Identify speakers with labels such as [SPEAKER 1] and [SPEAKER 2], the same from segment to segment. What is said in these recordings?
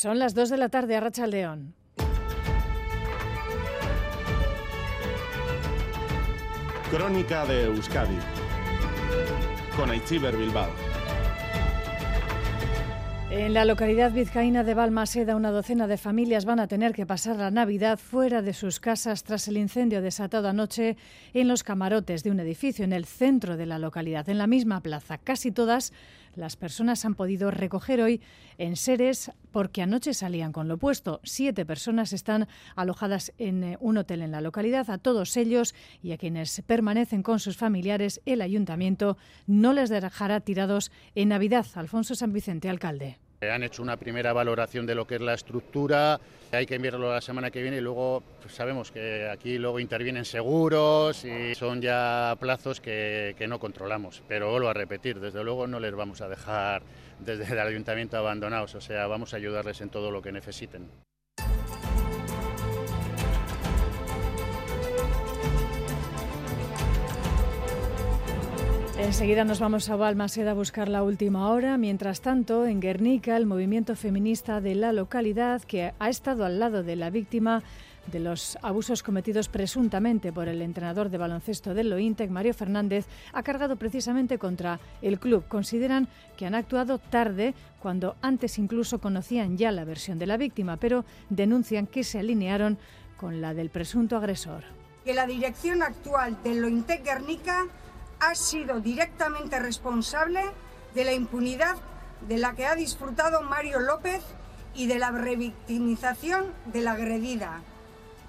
[SPEAKER 1] Son las 2 de la tarde a Rachaldeón.
[SPEAKER 2] Crónica de Euskadi con Aichiber Bilbao.
[SPEAKER 1] En la localidad vizcaína de Balmaseda, una docena de familias van a tener que pasar la Navidad fuera de sus casas tras el incendio desatado anoche en los camarotes de un edificio en el centro de la localidad, en la misma plaza. Casi todas las personas han podido recoger hoy en seres porque anoche salían con lo puesto. Siete personas están alojadas en eh, un hotel en la localidad. A todos ellos y a quienes permanecen con sus familiares, el ayuntamiento no les dejará tirados en Navidad. Alfonso San Vicente, alcalde.
[SPEAKER 3] Han hecho una primera valoración de lo que es la estructura, hay que enviarlo la semana que viene y luego pues, sabemos que aquí luego intervienen seguros y son ya plazos que, que no controlamos. Pero vuelvo a repetir, desde luego no les vamos a dejar desde el ayuntamiento abandonados, o sea, vamos a ayudarles en todo lo que necesiten.
[SPEAKER 1] Enseguida nos vamos a Balmaseda a buscar la última hora. Mientras tanto, en Guernica, el movimiento feminista de la localidad, que ha estado al lado de la víctima de los abusos cometidos presuntamente por el entrenador de baloncesto del Lointec, Mario Fernández, ha cargado precisamente contra el club. Consideran que han actuado tarde cuando antes incluso conocían ya la versión de la víctima, pero denuncian que se alinearon con la del presunto agresor.
[SPEAKER 4] Que la dirección actual del Lointec Guernica ha sido directamente responsable de la impunidad de la que ha disfrutado Mario López y de la revictimización de la agredida.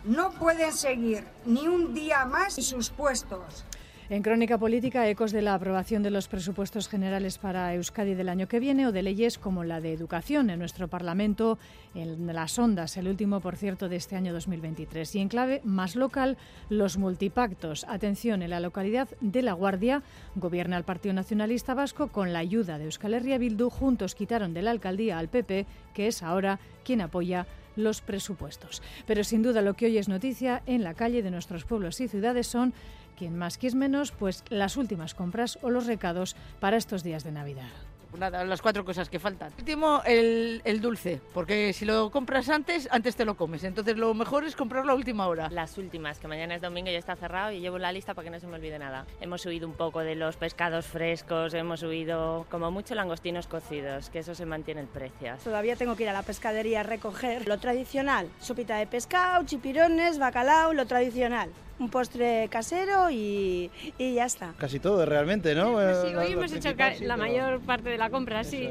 [SPEAKER 4] No pueden seguir ni un día más en sus puestos.
[SPEAKER 1] En Crónica Política, ecos de la aprobación de los presupuestos generales para Euskadi del año que viene o de leyes como la de educación en nuestro Parlamento, en las ondas, el último, por cierto, de este año 2023. Y en clave más local, los multipactos. Atención, en la localidad de La Guardia gobierna el Partido Nacionalista Vasco con la ayuda de Euskal Herria Bildu. Juntos quitaron de la alcaldía al PP, que es ahora quien apoya los presupuestos. Pero sin duda lo que hoy es noticia en la calle de nuestros pueblos y ciudades son quien más, quien menos, pues las últimas compras o los recados para estos días de Navidad.
[SPEAKER 5] Nada, las cuatro cosas que faltan. Último, el, el, dulce, porque si lo compras antes, antes te lo comes. Entonces lo mejor es comprarlo a última hora.
[SPEAKER 6] Las últimas, que mañana es domingo y ya está cerrado y llevo la lista para que no se me olvide nada. Hemos subido un poco de los pescados frescos, hemos subido como mucho langostinos cocidos, que eso se mantiene el precio.
[SPEAKER 7] Todavía tengo que ir a la pescadería a recoger lo tradicional, sopita de pescado, chipirones, bacalao, lo tradicional un postre casero y, y, ya está.
[SPEAKER 8] Casi todo realmente, ¿no?
[SPEAKER 9] Pues sí, hoy hemos hecho la mayor parte de la compra, sí.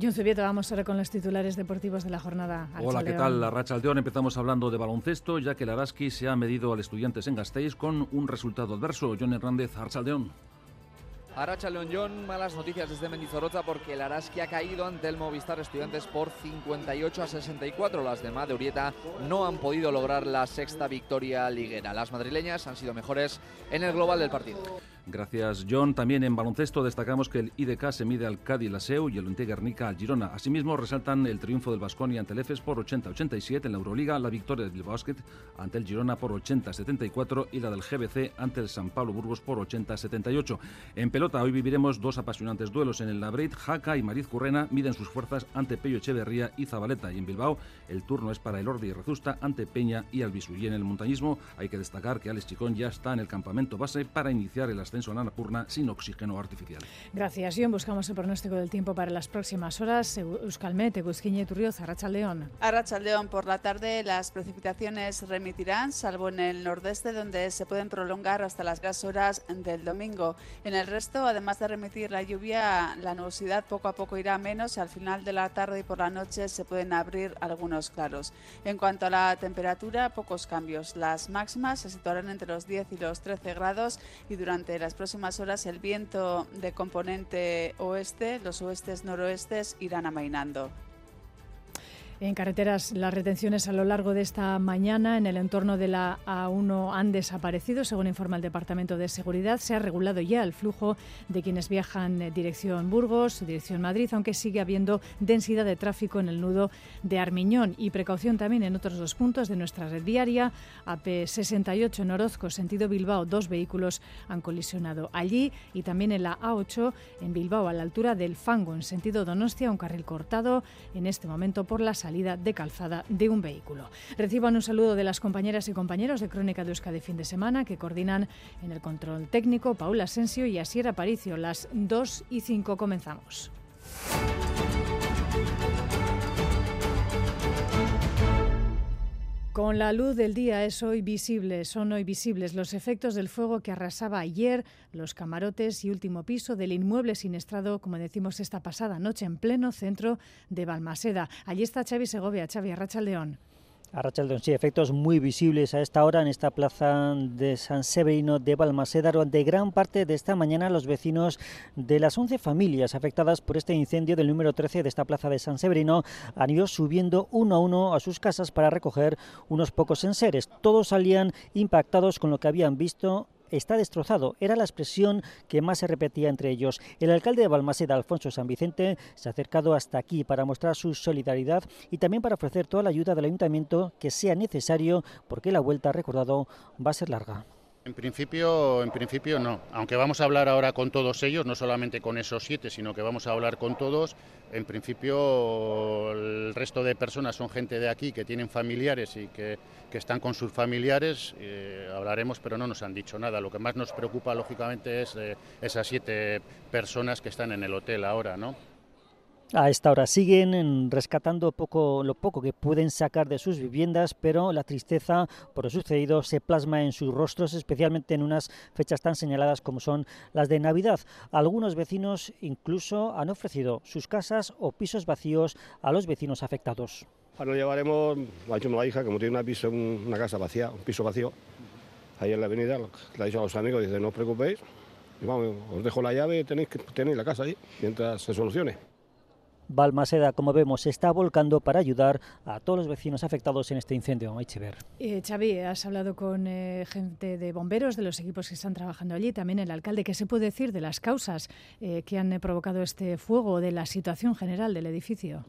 [SPEAKER 1] Jun Zubieta, vamos ahora con los titulares deportivos de la jornada.
[SPEAKER 10] Hola, ¿qué tal? La Racha Aldeón. Empezamos hablando de baloncesto, ya que el Araski se ha medido al Estudiantes en Gasteiz con un resultado adverso. John Hernández, Archaldeón.
[SPEAKER 11] Aracha León John, malas noticias desde Mendizorroza porque el Araski ha caído ante el Movistar Estudiantes por 58 a 64. Las de Urieta no han podido lograr la sexta victoria liguera. Las madrileñas han sido mejores en el global del partido.
[SPEAKER 10] Gracias, John. También en baloncesto destacamos que el IDK se mide al Cádiz Laseu y el Unte Guernica al Girona. Asimismo, resaltan el triunfo del Vasconi ante el EFES por 80-87 en la Euroliga, la victoria del Bilbao Basket ante el Girona por 80-74 y la del GBC ante el San Pablo Burgos por 80-78. En pelota, hoy viviremos dos apasionantes duelos en el Labrit. Jaca y Mariz Currena miden sus fuerzas ante Pello Echeverría y Zabaleta. Y en Bilbao, el turno es para el Ordi y Rezusta ante Peña y Albisu. Y en el montañismo, hay que destacar que Alex Chicón ya está en el campamento base para iniciar el ascenso en la Napurna sin oxígeno artificial.
[SPEAKER 1] Gracias, John. Buscamos el pronóstico del tiempo para las próximas horas. Euskalmet, Eguzquiñe, Turrioz, Arrachaldeón.
[SPEAKER 12] Arrachaldeón, por la tarde las precipitaciones remitirán, salvo en el nordeste, donde se pueden prolongar hasta las gas horas del domingo. En el resto, además de remitir la lluvia, la nubosidad poco a poco irá menos y al final de la tarde y por la noche se pueden abrir algunos claros. En cuanto a la temperatura, pocos cambios. Las máximas se situarán entre los 10 y los 13 grados y durante la las próximas horas el viento de componente oeste, los oestes noroestes irán amainando.
[SPEAKER 1] En carreteras, las retenciones a lo largo de esta mañana en el entorno de la A1 han desaparecido, según informa el Departamento de Seguridad. Se ha regulado ya el flujo de quienes viajan en dirección Burgos, dirección Madrid, aunque sigue habiendo densidad de tráfico en el nudo de Armiñón y precaución también en otros dos puntos de nuestra red viaria. AP68 en Orozco, sentido Bilbao, dos vehículos han colisionado allí y también en la A8 en Bilbao, a la altura del Fango, en sentido Donostia, un carril cortado en este momento por la salida de calzada de un vehículo. Reciban un saludo de las compañeras y compañeros de Crónica de Euskadi fin de semana que coordinan en el control técnico Paula Asensio y Asier Aparicio. Las 2 y 5 comenzamos. Con la luz del día es hoy visible, son hoy visibles los efectos del fuego que arrasaba ayer los camarotes y último piso del inmueble siniestrado, como decimos esta pasada noche, en pleno centro de Balmaseda. Allí está Xavi Segovia, Xavi Arracha León.
[SPEAKER 8] A Rachaldeón, sí, efectos muy visibles a esta hora en esta plaza de San Severino de Balmaseda. Durante gran parte de esta mañana, los vecinos de las 11 familias afectadas por este incendio del número 13 de esta plaza de San Severino han ido subiendo uno a uno a sus casas para recoger unos pocos enseres. Todos salían impactados con lo que habían visto está destrozado. Era la expresión que más se repetía entre ellos. El alcalde de Balmaseda, Alfonso San Vicente, se ha acercado hasta aquí para mostrar su solidaridad y también para ofrecer toda la ayuda del ayuntamiento que sea necesario porque la vuelta, recordado, va a ser larga.
[SPEAKER 3] En principio, en principio no. Aunque vamos a hablar ahora con todos ellos, no solamente con esos siete, sino que vamos a hablar con todos. En principio, el resto de personas son gente de aquí que tienen familiares y que, que están con sus familiares. Eh, hablaremos, pero no nos han dicho nada. Lo que más nos preocupa, lógicamente, es eh, esas siete personas que están en el hotel ahora, ¿no?
[SPEAKER 8] A esta hora siguen rescatando poco, lo poco que pueden sacar de sus viviendas, pero la tristeza por lo sucedido se plasma en sus rostros, especialmente en unas fechas tan señaladas como son las de Navidad. Algunos vecinos incluso han ofrecido sus casas o pisos vacíos a los vecinos afectados.
[SPEAKER 13] Ahora llevaremos, lo ha dicho la hija, como tiene una, piso, una casa vacía, un piso vacío, ahí en la avenida, le ha dicho a los amigos, dice, no os preocupéis, vamos, os dejo la llave, tenéis, tenéis la casa ahí, mientras se solucione.
[SPEAKER 8] Balmaseda, como vemos, se está volcando para ayudar a todos los vecinos afectados en este incendio.
[SPEAKER 1] Eh, Xavi, has hablado con eh, gente de bomberos, de los equipos que están trabajando allí, también el alcalde. ¿Qué se puede decir de las causas eh, que han provocado este fuego, de la situación general del edificio?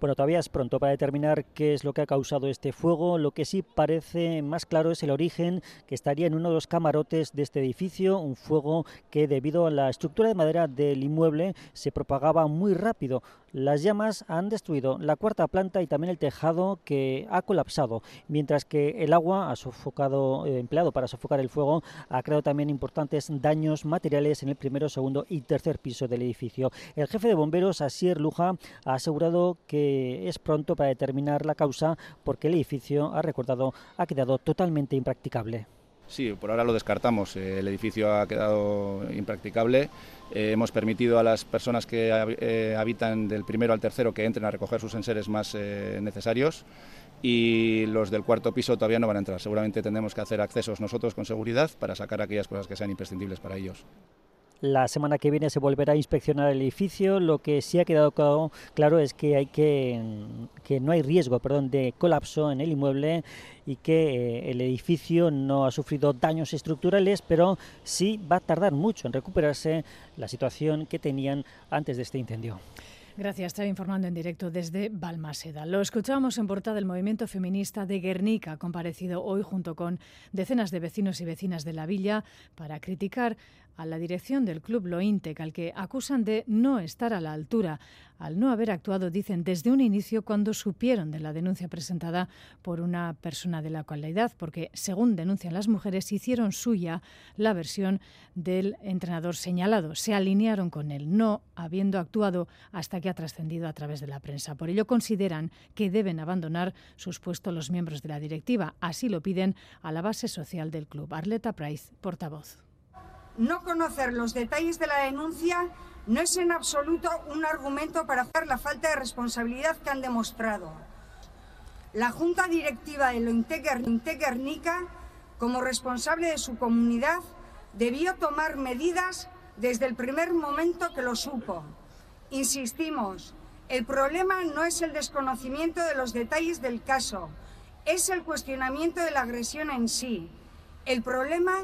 [SPEAKER 8] Bueno, todavía es pronto para determinar qué es lo que ha causado este fuego. Lo que sí parece más claro es el origen, que estaría en uno de los camarotes de este edificio, un fuego que debido a la estructura de madera del inmueble se propagaba muy rápido. Las llamas han destruido la cuarta planta y también el tejado que ha colapsado, mientras que el agua ha sofocado, eh, empleado para sofocar el fuego ha creado también importantes daños materiales en el primero, segundo y tercer piso del edificio. El jefe de bomberos, Asier Luja, ha asegurado que es pronto para determinar la causa porque el edificio, ha recordado, ha quedado totalmente impracticable.
[SPEAKER 14] Sí, por ahora lo descartamos. El edificio ha quedado impracticable. Eh, hemos permitido a las personas que eh, habitan del primero al tercero que entren a recoger sus enseres más eh, necesarios y los del cuarto piso todavía no van a entrar. Seguramente tendremos que hacer accesos nosotros con seguridad para sacar aquellas cosas que sean imprescindibles para ellos.
[SPEAKER 8] La semana que viene se volverá a inspeccionar el edificio. Lo que sí ha quedado claro, es que, que no hay riesgo, perdón, de colapso en el inmueble y que eh, el edificio no ha sufrido daños estructurales, pero sí va a tardar mucho en recuperarse la situación que tenían antes de este incendio.
[SPEAKER 1] Gracias, estaba informando en directo desde Balmaseda. Lo escuchamos en portada del movimiento feminista de Guernica, comparecido hoy junto con decenas de vecinos y vecinas de la villa para criticar a la dirección del club Lointec, al que acusan de no estar a la altura, al no haber actuado, dicen, desde un inicio cuando supieron de la denuncia presentada por una persona de la localidad, porque, según denuncian las mujeres, hicieron suya la versión del entrenador señalado. Se alinearon con él, no habiendo actuado hasta que ha trascendido a través de la prensa. Por ello, consideran que deben abandonar sus puestos los miembros de la directiva. Así lo piden a la base social del club. Arleta Price, portavoz.
[SPEAKER 4] No conocer los detalles de la denuncia no es en absoluto un argumento para hacer la falta de responsabilidad que han demostrado. La Junta Directiva de Lointe como responsable de su comunidad, debió tomar medidas desde el primer momento que lo supo. Insistimos, El problema no es el desconocimiento de los detalles del caso, es el cuestionamiento de la agresión en sí. El problema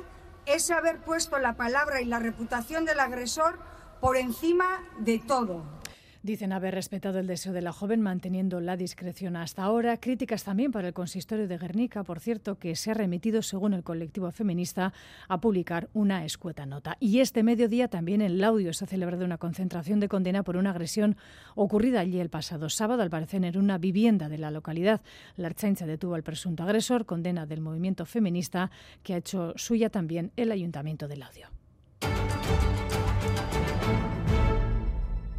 [SPEAKER 4] es haber puesto la palabra y la reputación del agresor por encima de todo.
[SPEAKER 1] Dicen haber respetado el deseo de la joven manteniendo la discreción hasta ahora. Críticas también para el consistorio de Guernica, por cierto, que se ha remitido, según el colectivo feminista, a publicar una escueta nota. Y este mediodía también en Laudio se ha celebrado una concentración de condena por una agresión ocurrida allí el pasado sábado, al parecer en una vivienda de la localidad. La Archancha detuvo al presunto agresor, condena del movimiento feminista que ha hecho suya también el Ayuntamiento de Laudio.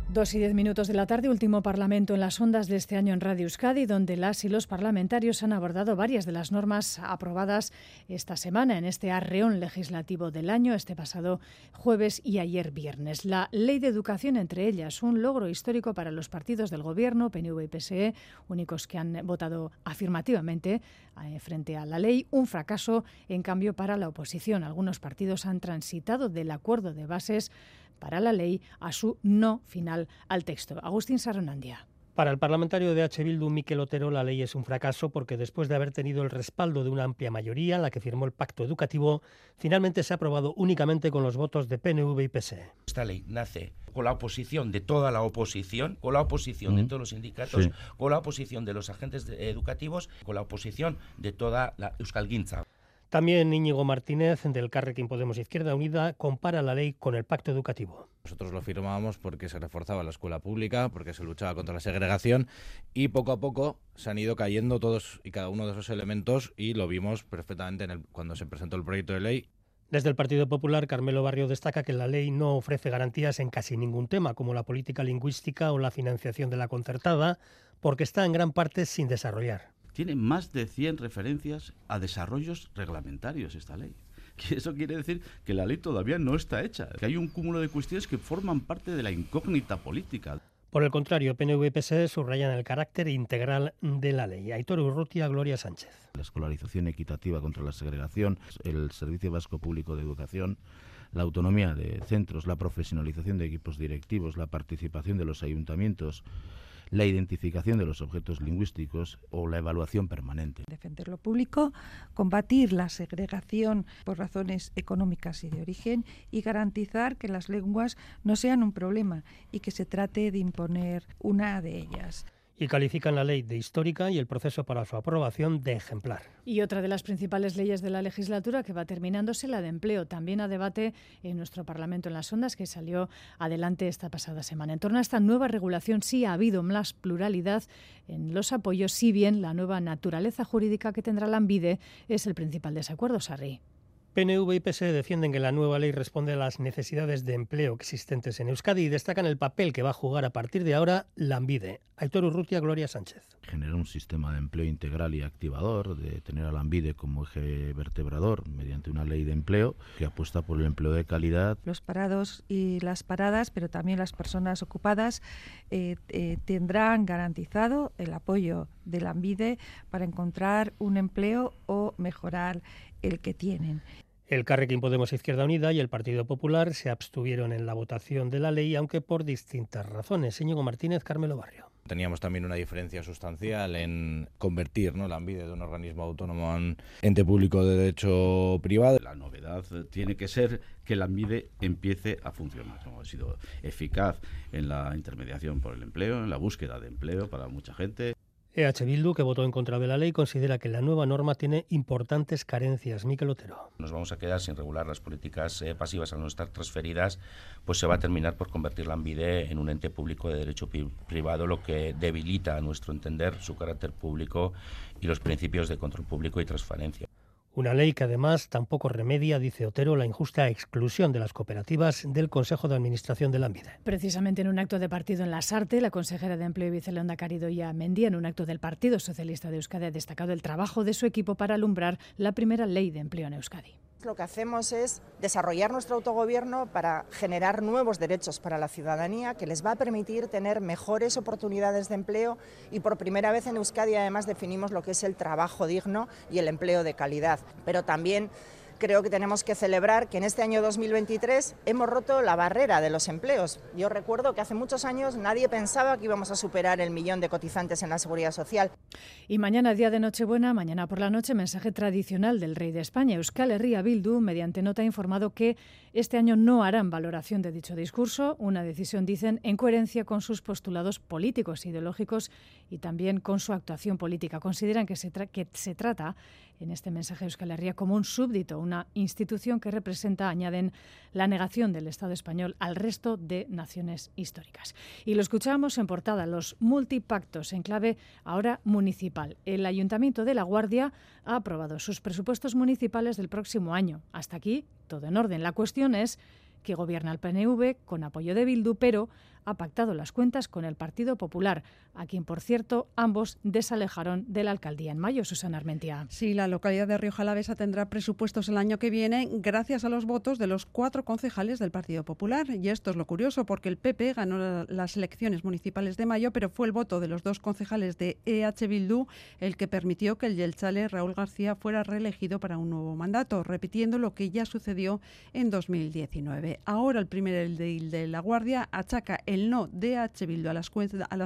[SPEAKER 1] Dos y diez minutos de la tarde, último parlamento en las ondas de este año en Radio Euskadi, donde las y los parlamentarios han abordado varias de las normas aprobadas esta semana en este arreón legislativo del año, este pasado jueves y ayer viernes. La ley de educación, entre ellas, un logro histórico para los partidos del Gobierno, PNV y PSE, únicos que han votado afirmativamente eh, frente a la ley, un fracaso, en cambio, para la oposición. Algunos partidos han transitado del acuerdo de bases para la ley a su no final al texto. Agustín Saronandia.
[SPEAKER 15] Para el parlamentario de H. Bildu, Miquel Otero, la ley es un fracaso porque después de haber tenido el respaldo de una amplia mayoría, la que firmó el pacto educativo, finalmente se ha aprobado únicamente con los votos de PNV y PSE.
[SPEAKER 16] Esta ley nace con la oposición de toda la oposición, con la oposición de todos los sindicatos, con la oposición de los agentes educativos, con la oposición de toda la Euskal Guinza.
[SPEAKER 15] También Íñigo Martínez, del Carrequín Podemos Izquierda Unida, compara la ley con el pacto educativo.
[SPEAKER 17] Nosotros lo firmábamos porque se reforzaba la escuela pública, porque se luchaba contra la segregación y poco a poco se han ido cayendo todos y cada uno de esos elementos y lo vimos perfectamente en el, cuando se presentó el proyecto de ley
[SPEAKER 15] desde el Partido Popular, Carmelo Barrio destaca que la ley no ofrece garantías en casi ningún tema, como la política lingüística o la financiación de la concertada, porque está en gran parte sin desarrollar
[SPEAKER 18] tiene más de 100 referencias a desarrollos reglamentarios esta ley. Eso quiere decir que la ley todavía no está hecha, que hay un cúmulo de cuestiones que forman parte de la incógnita política.
[SPEAKER 15] Por el contrario, PNV y PSE subrayan el carácter integral de la ley. Aitor Urrutia, Gloria Sánchez.
[SPEAKER 19] La escolarización equitativa contra la segregación, el Servicio Vasco Público de Educación, la autonomía de centros, la profesionalización de equipos directivos, la participación de los ayuntamientos la identificación de los objetos lingüísticos o la evaluación permanente.
[SPEAKER 20] Defender lo público, combatir la segregación por razones económicas y de origen y garantizar que las lenguas no sean un problema y que se trate de imponer una de ellas
[SPEAKER 15] y califican la ley de histórica y el proceso para su aprobación de ejemplar.
[SPEAKER 1] Y otra de las principales leyes de la legislatura que va terminándose, la de empleo, también a debate en nuestro Parlamento en las ondas, que salió adelante esta pasada semana. En torno a esta nueva regulación sí ha habido más pluralidad en los apoyos, si bien la nueva naturaleza jurídica que tendrá la ANVIDE es el principal desacuerdo, Sarri.
[SPEAKER 15] PNV y PSE defienden que la nueva ley responde a las necesidades de empleo existentes en Euskadi y destacan el papel que va a jugar a partir de ahora la Ambide. Aitor Urrutia, Gloria Sánchez.
[SPEAKER 19] Generar un sistema de empleo integral y activador, de tener a la Ambide como eje vertebrador mediante una ley de empleo que apuesta por el empleo de calidad.
[SPEAKER 20] Los parados y las paradas, pero también las personas ocupadas, eh, eh, tendrán garantizado el apoyo de la Ambide para encontrar un empleo o mejorar el que tienen.
[SPEAKER 15] El Carrequín Podemos Izquierda Unida y el Partido Popular se abstuvieron en la votación de la ley, aunque por distintas razones. Íñigo Martínez, Carmelo Barrio.
[SPEAKER 17] Teníamos también una diferencia sustancial en convertir ¿no? la ANVIDE de un organismo autónomo en ente público de derecho privado.
[SPEAKER 18] La novedad tiene que ser que la ANVIDE empiece a funcionar. Ha sido eficaz en la intermediación por el empleo, en la búsqueda de empleo para mucha gente.
[SPEAKER 15] EH Bildu, que votó en contra de la ley, considera que la nueva norma tiene importantes carencias. Miquel Otero.
[SPEAKER 16] Nos vamos a quedar sin regular las políticas eh, pasivas al no estar transferidas, pues se va a terminar por convertir la ANVIDE en un ente público de derecho privado, lo que debilita, a nuestro entender, su carácter público y los principios de control público y transparencia.
[SPEAKER 15] Una ley que además tampoco remedia, dice Otero, la injusta exclusión de las cooperativas del Consejo de Administración de la ANVIDE.
[SPEAKER 1] Precisamente en un acto de partido en la Sarte, la consejera de Empleo y Vicelonda Caridoya Mendía, en un acto del Partido Socialista de Euskadi, ha destacado el trabajo de su equipo para alumbrar la primera ley de empleo en Euskadi.
[SPEAKER 21] Lo que hacemos es desarrollar nuestro autogobierno para generar nuevos derechos para la ciudadanía que les va a permitir tener mejores oportunidades de empleo y por primera vez en Euskadi además definimos lo que es el trabajo digno y el empleo de calidad, pero también creo que tenemos que celebrar que en este año 2023 hemos roto la barrera de los empleos. Yo recuerdo que hace muchos años nadie pensaba que íbamos a superar el millón de cotizantes en la seguridad social.
[SPEAKER 1] Y mañana, día de Nochebuena, mañana por la noche, mensaje tradicional del rey de España, Euskal Herria Bildu, mediante nota ha informado que este año no harán valoración de dicho discurso, una decisión, dicen, en coherencia con sus postulados políticos, ideológicos y también con su actuación política. Consideran que se, que se trata en este mensaje de Euskal Herria como un súbdito, una institución que representa, añaden, la negación del Estado español al resto de naciones históricas. Y lo escuchamos en portada, los multipactos en clave ahora municipal. El Ayuntamiento de La Guardia ha aprobado sus presupuestos municipales del próximo año. Hasta aquí, todo en orden. La cuestión es que gobierna el PNV con apoyo de Bildu, pero ha pactado las cuentas con el Partido Popular, a quien, por cierto, ambos desalejaron de la alcaldía en mayo. Susana Armentia.
[SPEAKER 22] Sí, la localidad de Río Jalavesa tendrá presupuestos el año que viene gracias a los votos de los cuatro concejales del Partido Popular. Y esto es lo curioso, porque el PP ganó las elecciones municipales de mayo, pero fue el voto de los dos concejales de EH Bildu el que permitió que el Yelchale Raúl García fuera reelegido para un nuevo mandato, repitiendo lo que ya sucedió en 2019. Ahora el primer de La Guardia achaca el el no de H. A las,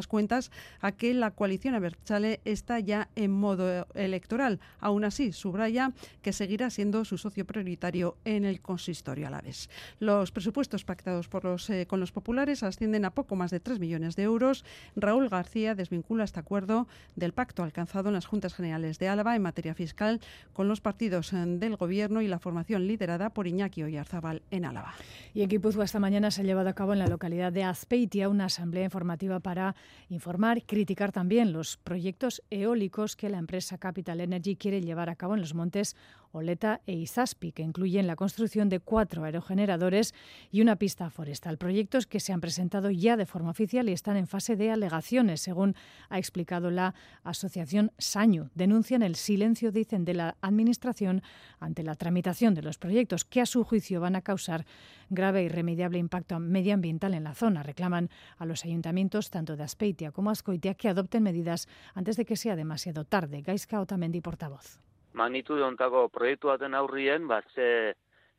[SPEAKER 22] cuentas, a a que la coalición Abertzale está ya en modo electoral. Aún así, subraya que seguirá siendo su socio prioritario en el consistorio alaves. Los presupuestos pactados eh, con los populares ascienden a poco más de 3 millones de euros. Raúl García desvincula este acuerdo del pacto alcanzado en las Juntas Generales de Álava en materia fiscal con los partidos eh, del Gobierno y la formación liderada por Iñaki Oyarzábal en Álava.
[SPEAKER 1] Y en Guipúzcoa esta mañana se ha llevado a cabo en la localidad de Azpeitia una asamblea informativa para informar criticar también los proyectos eólicos que la empresa Capital Energy quiere llevar a cabo en los montes Oleta e Izaspi, que incluyen la construcción de cuatro aerogeneradores y una pista forestal. Proyectos que se han presentado ya de forma oficial y están en fase de alegaciones, según ha explicado la asociación Saño. Denuncian el silencio, dicen, de la Administración ante la tramitación de los proyectos que, a su juicio, van a causar grave e irremediable impacto medioambiental en la zona. Reclaman a los ayuntamientos, tanto de Aspeitia como Ascoitia, que adopten medidas antes de que sea demasiado tarde. Gaizka Otamendi, portavoz
[SPEAKER 23] magnitude ontako proiektu baten aurrien, ba, ze,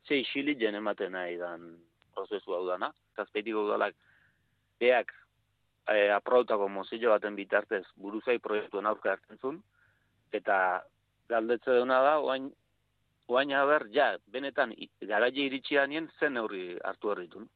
[SPEAKER 23] ze isilit jen ematen nahi dan prozesu hau dana. Zazpeitiko udalak beak e, aproutako mozillo baten bitartez buruzai proiektuen aurka hartzen zuen, eta galdetze duna da, oain, oain haber, ja, benetan garaile iritsianien zen neurri hartu herritun.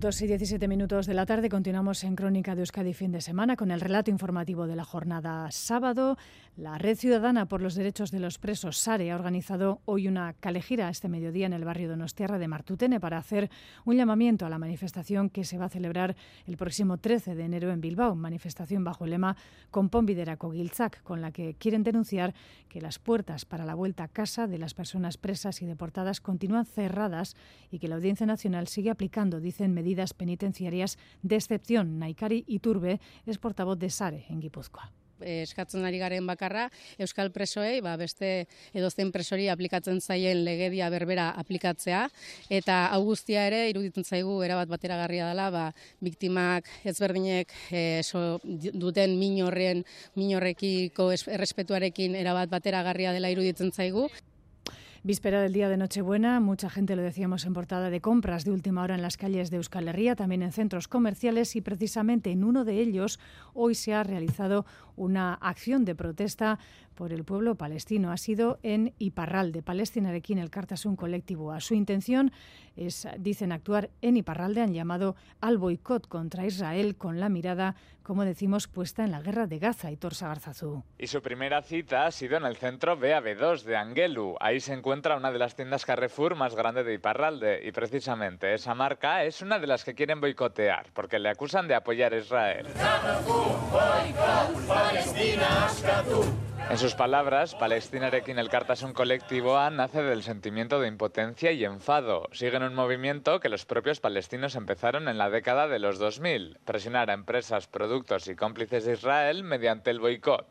[SPEAKER 1] 2 y 17 minutos de la tarde continuamos en Crónica de Euskadi fin de semana con el relato informativo de la jornada sábado. La Red Ciudadana por los Derechos de los Presos, SARE, ha organizado hoy una calejira este mediodía en el barrio de Nostierra de Martutene para hacer un llamamiento a la manifestación que se va a celebrar el próximo 13 de enero en Bilbao, manifestación bajo el lema Compón Videraco Gilzak, con la que quieren denunciar que las puertas para la vuelta a casa de las personas presas y deportadas continúan cerradas y que la Audiencia Nacional sigue aplicando, dicen, medidas medidas penitenciarias de excepción. Naikari Iturbe es portavoz de SARE en Guipúzcoa
[SPEAKER 24] eskatzen ari garen bakarra euskal presoei ba beste edozein presori aplikatzen zaien legedia berbera aplikatzea. Eta hau guztia ere iruditzen zaigu erabat bateragarria dela ba biktimak ezberdinek e, duten min horren min horrekiko errespetuarekin erabat bateragarria dela iruditzen zaigu
[SPEAKER 1] Víspera del día de Nochebuena, mucha gente, lo decíamos en portada, de compras de última hora en las calles de Euskal Herria, también en centros comerciales y precisamente en uno de ellos hoy se ha realizado una acción de protesta por el pueblo palestino. Ha sido en Iparralde, Palestina de el Cartasun colectivo. A su intención es, dicen, actuar en Iparralde. Han llamado al boicot contra Israel con la mirada, como decimos, puesta en la guerra de Gaza y Torsa Garzazú.
[SPEAKER 25] Y su primera cita ha sido en el centro BAB2 de Angelu. Ahí se encuentra una de las tiendas Carrefour más grande de Iparralde. Y precisamente esa marca es una de las que quieren boicotear, porque le acusan de apoyar a Israel. En sus palabras, Palestinarekin un colectivo nace del sentimiento de impotencia y enfado. Siguen un movimiento que los propios palestinos empezaron en la década de los 2000, presionar a empresas, productos y cómplices de Israel mediante el boicot.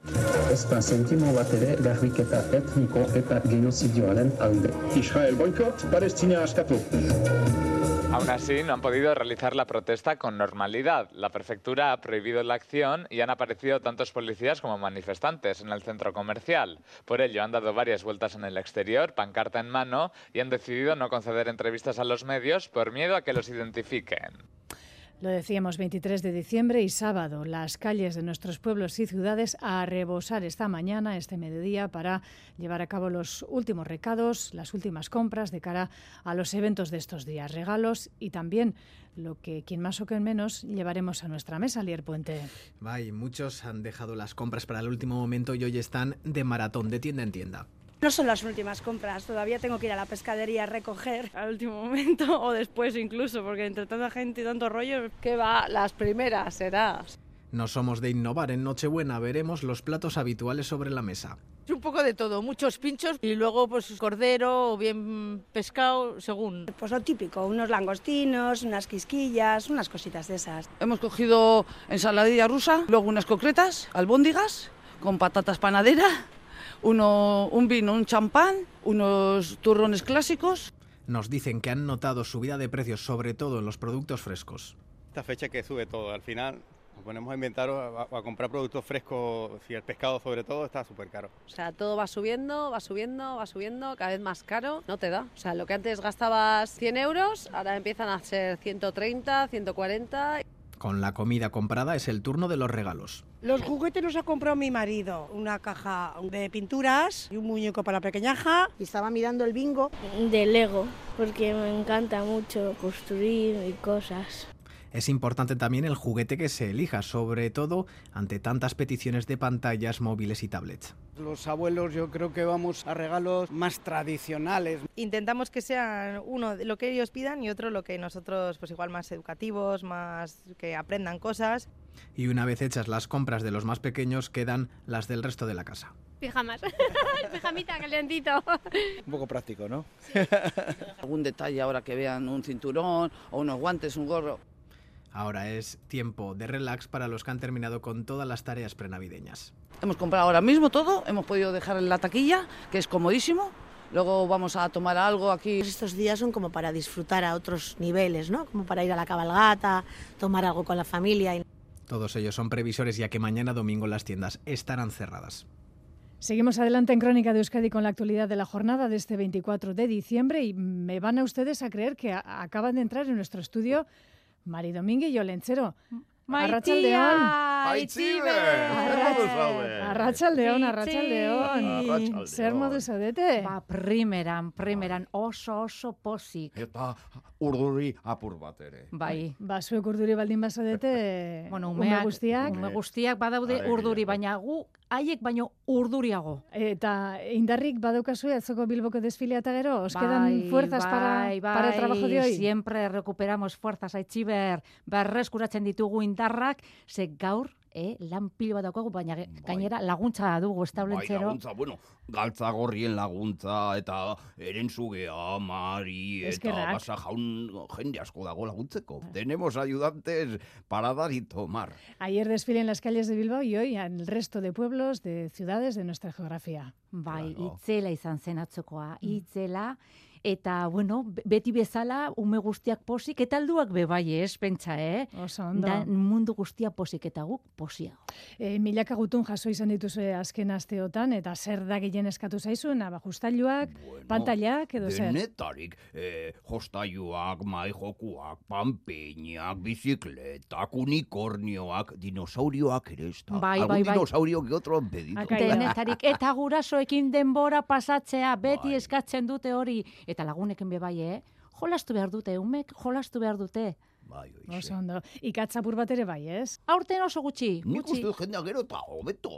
[SPEAKER 26] Israel boicot, Palestina.
[SPEAKER 25] Aún así, no han podido realizar la protesta con normalidad. La prefectura ha prohibido la acción y han aparecido tantos policías como manifestantes en el centro comercial. Por ello, han dado varias vueltas en el exterior, pancarta en mano, y han decidido no conceder entrevistas a los medios por miedo a que los identifiquen.
[SPEAKER 1] Lo decíamos 23 de diciembre y sábado, las calles de nuestros pueblos y ciudades a rebosar esta mañana, este mediodía, para llevar a cabo los últimos recados, las últimas compras de cara a los eventos de estos días, regalos y también lo que quien más o quien menos llevaremos a nuestra mesa, Lier Puente.
[SPEAKER 27] Muchos han dejado las compras para el último momento y hoy están de maratón, de tienda en tienda.
[SPEAKER 28] No son las últimas compras, todavía tengo que ir a la pescadería a recoger al último momento o después incluso, porque entre tanta gente y tanto rollo,
[SPEAKER 29] que va, las primeras será.
[SPEAKER 27] No somos de innovar, en Nochebuena veremos los platos habituales sobre la mesa.
[SPEAKER 29] Un poco de todo, muchos pinchos y luego pues cordero o bien pescado, según.
[SPEAKER 28] Pues lo típico, unos langostinos, unas quisquillas, unas cositas de esas.
[SPEAKER 29] Hemos cogido ensaladilla rusa, luego unas concretas, albóndigas, con patatas panadera uno, un vino, un champán, unos turrones clásicos.
[SPEAKER 27] Nos dicen que han notado subida de precios, sobre todo en los productos frescos.
[SPEAKER 30] Esta fecha que sube todo, al final nos ponemos a inventar o a, a, comprar productos frescos, si el pescado sobre todo está súper caro.
[SPEAKER 29] O sea, todo va subiendo, va subiendo, va subiendo, cada vez más caro, no te da. O sea, lo que antes gastabas 100 euros, ahora empiezan a ser 130, 140.
[SPEAKER 27] Con la comida comprada es el turno de los regalos.
[SPEAKER 28] Los juguetes los ha comprado mi marido. Una caja de pinturas y un muñeco para la pequeñaja.
[SPEAKER 26] Y estaba mirando el bingo.
[SPEAKER 31] De Lego, porque me encanta mucho construir y cosas.
[SPEAKER 27] Es importante también el juguete que se elija, sobre todo ante tantas peticiones de pantallas móviles y tablets.
[SPEAKER 32] Los abuelos yo creo que vamos a regalos más tradicionales.
[SPEAKER 33] Intentamos que sean uno lo que ellos pidan y otro lo que nosotros pues igual más educativos, más que aprendan cosas.
[SPEAKER 27] Y una vez hechas las compras de los más pequeños quedan las del resto de la casa.
[SPEAKER 31] Pijamas, pijamita calentito.
[SPEAKER 32] Un poco práctico, ¿no?
[SPEAKER 29] Sí. Algún detalle ahora que vean un cinturón o unos guantes, un gorro.
[SPEAKER 27] Ahora es tiempo de relax para los que han terminado con todas las tareas prenavideñas.
[SPEAKER 29] Hemos comprado ahora mismo todo, hemos podido dejar en la taquilla, que es comodísimo. Luego vamos a tomar algo aquí.
[SPEAKER 26] Estos días son como para disfrutar a otros niveles, ¿no? Como para ir a la cabalgata, tomar algo con la familia.
[SPEAKER 27] Todos ellos son previsores ya que mañana domingo las tiendas estarán cerradas.
[SPEAKER 1] Seguimos adelante en Crónica de Euskadi con la actualidad de la jornada de este 24 de diciembre y me van a ustedes a creer que acaban de entrar en nuestro estudio Mari Domínguez y. Arratxaldeon. Arratxaldeon, arratxaldeon. Zer modu zaudete?
[SPEAKER 34] Ba, primeran, primeran, oso, oso pozik.
[SPEAKER 35] Eta urduri apur bat ere.
[SPEAKER 34] Bai.
[SPEAKER 1] Ba, zuek urduri baldin bazadete,
[SPEAKER 34] bueno,
[SPEAKER 1] ume guztiak.
[SPEAKER 34] Ume guztiak badaude urduri, baina gu haiek baino urduriago.
[SPEAKER 1] Eta indarrik badaukazu atzoko Bilboko desfilea eta gero, os quedan bai, fuerzas
[SPEAKER 34] bai,
[SPEAKER 1] para,
[SPEAKER 34] bai,
[SPEAKER 1] para el trabajo de hoy?
[SPEAKER 34] Siempre recuperamos fuerzas, aitziber, berreskuratzen ditugu indarrak, ze gaur, eh, lan pilo bat daukagu, baina gainera laguntza dugu, ez
[SPEAKER 35] Bai, laguntza, bueno, galtza gorrien laguntza, eta erenzugea, mari, eta
[SPEAKER 1] Eskerrak.
[SPEAKER 35] basa jaun jende asko dago laguntzeko. Tenemos ayudantes para dar y tomar.
[SPEAKER 1] Ayer desfile en las calles de Bilbao y hoy en el resto de pueblos, de ciudades de nuestra geografía.
[SPEAKER 34] Bai, itzela izan zen atzokoa, itzela, eta, bueno, be- beti bezala, ume guztiak posik, eta alduak be bai, ez, pentsa, eh?
[SPEAKER 1] Oso ondo.
[SPEAKER 34] Da, mundu guztia posik, eta guk posiago.
[SPEAKER 1] E, milaka gutun jaso izan dituzue azken asteotan, eta zer da gehien eskatu zaizuen, abajustailuak, pantailak, edo zer?
[SPEAKER 35] Denetarik, eh, jostaiuak, maijokuak, panpeinak, bizikletak, unikornioak, dinosaurioak ere ez da.
[SPEAKER 34] Bai, bai, bai.
[SPEAKER 35] dinosaurio que otro han pedido.
[SPEAKER 34] Denetarik, eta gurasoekin denbora pasatzea, beti eskatzen dute hori, eta lagunekin be bai, eh? Jolastu behar dute, umek jolastu behar dute.
[SPEAKER 35] Bai,
[SPEAKER 1] Oso ondo. Ikatzapur bat ere bai, ez?
[SPEAKER 34] Aurten oso gutxi,
[SPEAKER 35] Nik
[SPEAKER 34] gutxi.
[SPEAKER 35] uste dut jendea gero eta hobeto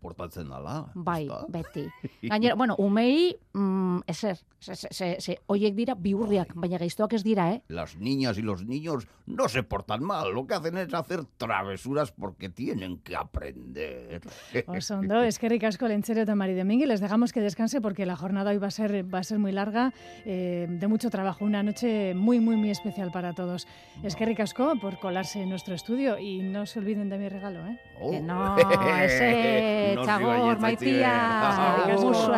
[SPEAKER 35] portatzen dala.
[SPEAKER 34] Bai, beti. Gainera, bueno, umei, mm, ezer, ze, ze, ze, oiek dira biurriak, baina gaiztoak ez dira, eh?
[SPEAKER 35] Las niñas y los niños no se portan mal, lo que hacen es hacer travesuras porque tienen que aprender.
[SPEAKER 1] Oso ondo, eskerrik asko Lentzero eta Mari Domínguez. Les dejamos que descanse porque la jornada hoy va a ser, va a ser muy larga, eh, de mucho trabajo. Una noche muy, muy, muy especial para todos. Eskerrik asko por colarse en nuestro estudio y no se olviden de mi regalo, ¿eh?
[SPEAKER 34] Que no, ese,
[SPEAKER 35] No
[SPEAKER 34] txagor, maitia,
[SPEAKER 35] Agur.
[SPEAKER 34] guzu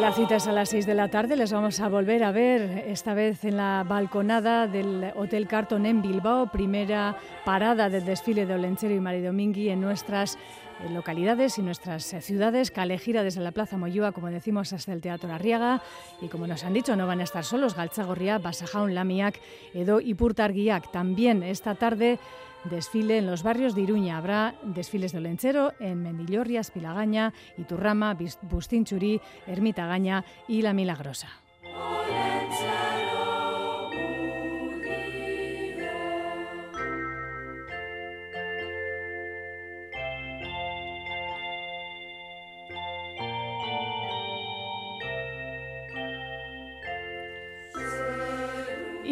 [SPEAKER 1] La cita es a las 6 de la tarde. Les vamos a volver a ver, esta vez en la balconada del Hotel Carton en Bilbao, primera parada del desfile de Olenchero y Maridomingui en nuestras eh, localidades y nuestras eh, ciudades. Calejira desde la Plaza Moyúa, como decimos, hasta el Teatro Arriaga. Y como nos han dicho, no van a estar solos. Galtzagorria, Basajaun, Lamiak, Edo y Purtarguiac. También esta tarde desfile en los barrios de Iruña. Habrá desfiles de Olenchero en Mendillorria, Espilagaña, Iturrama, Bustinchuri, Ermitagaña y La Milagrosa.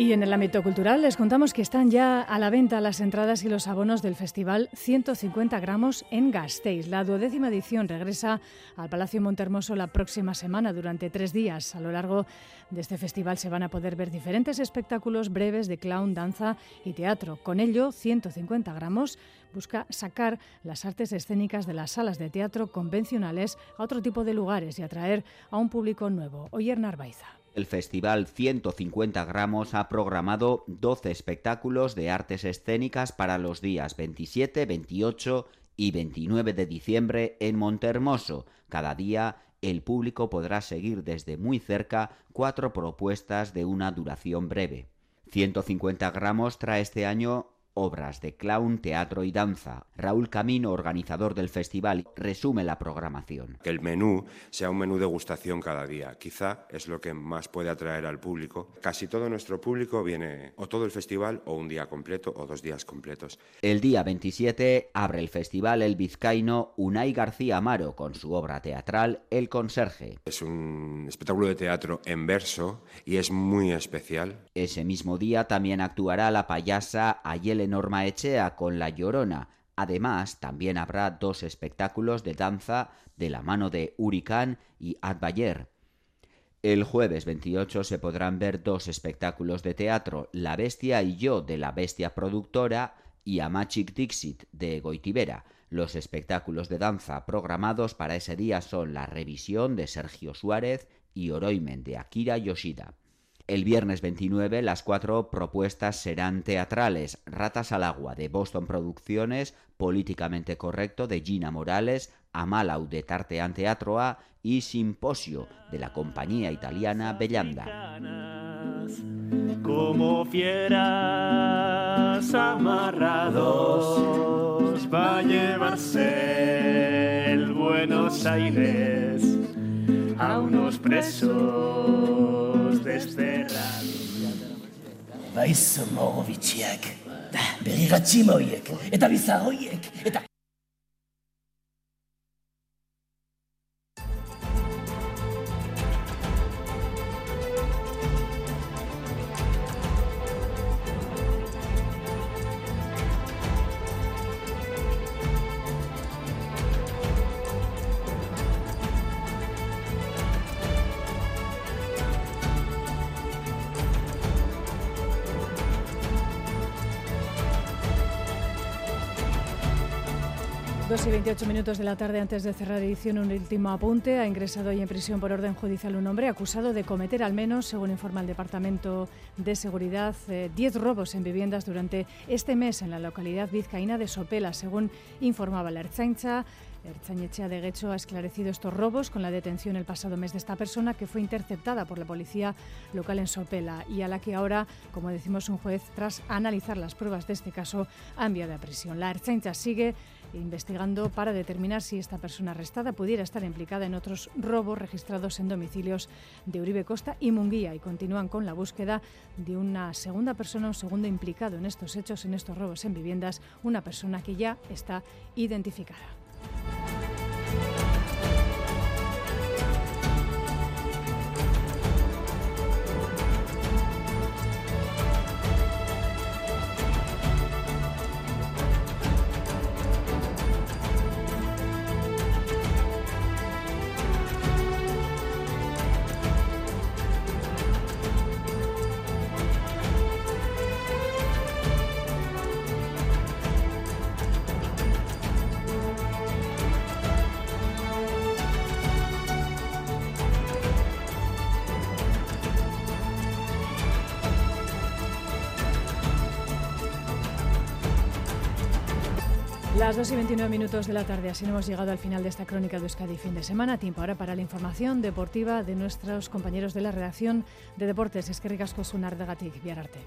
[SPEAKER 1] Y en el ámbito cultural les contamos que están ya a la venta las entradas y los abonos del festival 150 gramos en Gasteiz. La duodécima edición regresa al Palacio Montermoso la próxima semana durante tres días. A lo largo de este festival se van a poder ver diferentes espectáculos breves de clown, danza y teatro. Con ello, 150 gramos busca sacar las artes escénicas de las salas de teatro convencionales a otro tipo de lugares y atraer a un público nuevo. Oyer Narvaiza.
[SPEAKER 36] El Festival 150 gramos ha programado 12 espectáculos de artes escénicas para los días 27, 28 y 29 de diciembre en Montermoso. Cada día el público podrá seguir desde muy cerca cuatro propuestas de una duración breve. 150 gramos trae este año obras de clown, teatro y danza. Raúl Camino, organizador del festival, resume la programación.
[SPEAKER 37] Que el menú sea un menú de gustación cada día. Quizá es lo que más puede atraer al público. Casi todo nuestro público viene o todo el festival o un día completo o dos días completos.
[SPEAKER 36] El día 27 abre el festival el vizcaíno Unai García Amaro con su obra teatral El Conserje.
[SPEAKER 37] Es un espectáculo de teatro en verso y es muy especial.
[SPEAKER 36] Ese mismo día también actuará la payasa Ayel Norma Echea con La Llorona. Además, también habrá dos espectáculos de danza de la mano de Huricán y Adbayer. El jueves 28 se podrán ver dos espectáculos de teatro, La Bestia y yo de la Bestia Productora y Amachik Dixit de Goitibera. Los espectáculos de danza programados para ese día son La Revisión de Sergio Suárez y Oroimen de Akira Yoshida. El viernes 29 las cuatro propuestas serán teatrales. Ratas al agua de Boston Producciones, Políticamente Correcto de Gina Morales, Amalau de Tartean Teatroa y Simposio de la compañía italiana Bellanda.
[SPEAKER 38] Como fieras amarrados va a llevarse el Buenos Aires a unos presos desterrados.
[SPEAKER 39] Baizu mogo bitxiak, da, berri gatzima horiek, eta bizar eta...
[SPEAKER 1] 28 minutos de la tarde antes de cerrar edición, un último apunte. Ha ingresado hoy en prisión por orden judicial un hombre acusado de cometer al menos, según informa el Departamento de Seguridad, 10 robos en viviendas durante este mes en la localidad vizcaína de Sopela, según informaba la Ertzaintza. Ertzañechea de Guecho ha esclarecido estos robos con la detención el pasado mes de esta persona que fue interceptada por la policía local en Sopela y a la que ahora, como decimos, un juez, tras analizar las pruebas de este caso, ha enviado a prisión. La Ertzaintza sigue investigando para determinar si esta persona arrestada pudiera estar implicada en otros robos registrados en domicilios de Uribe Costa y Munguía y continúan con la búsqueda de una segunda persona, un segundo implicado en estos hechos, en estos robos en viviendas, una persona que ya está identificada. Las 2 y 29 minutos de la tarde, así hemos llegado al final de esta crónica de Euskadi fin de semana. Tiempo ahora para la información deportiva de nuestros compañeros de la redacción de deportes. Es que ricasco sunar de Viararte.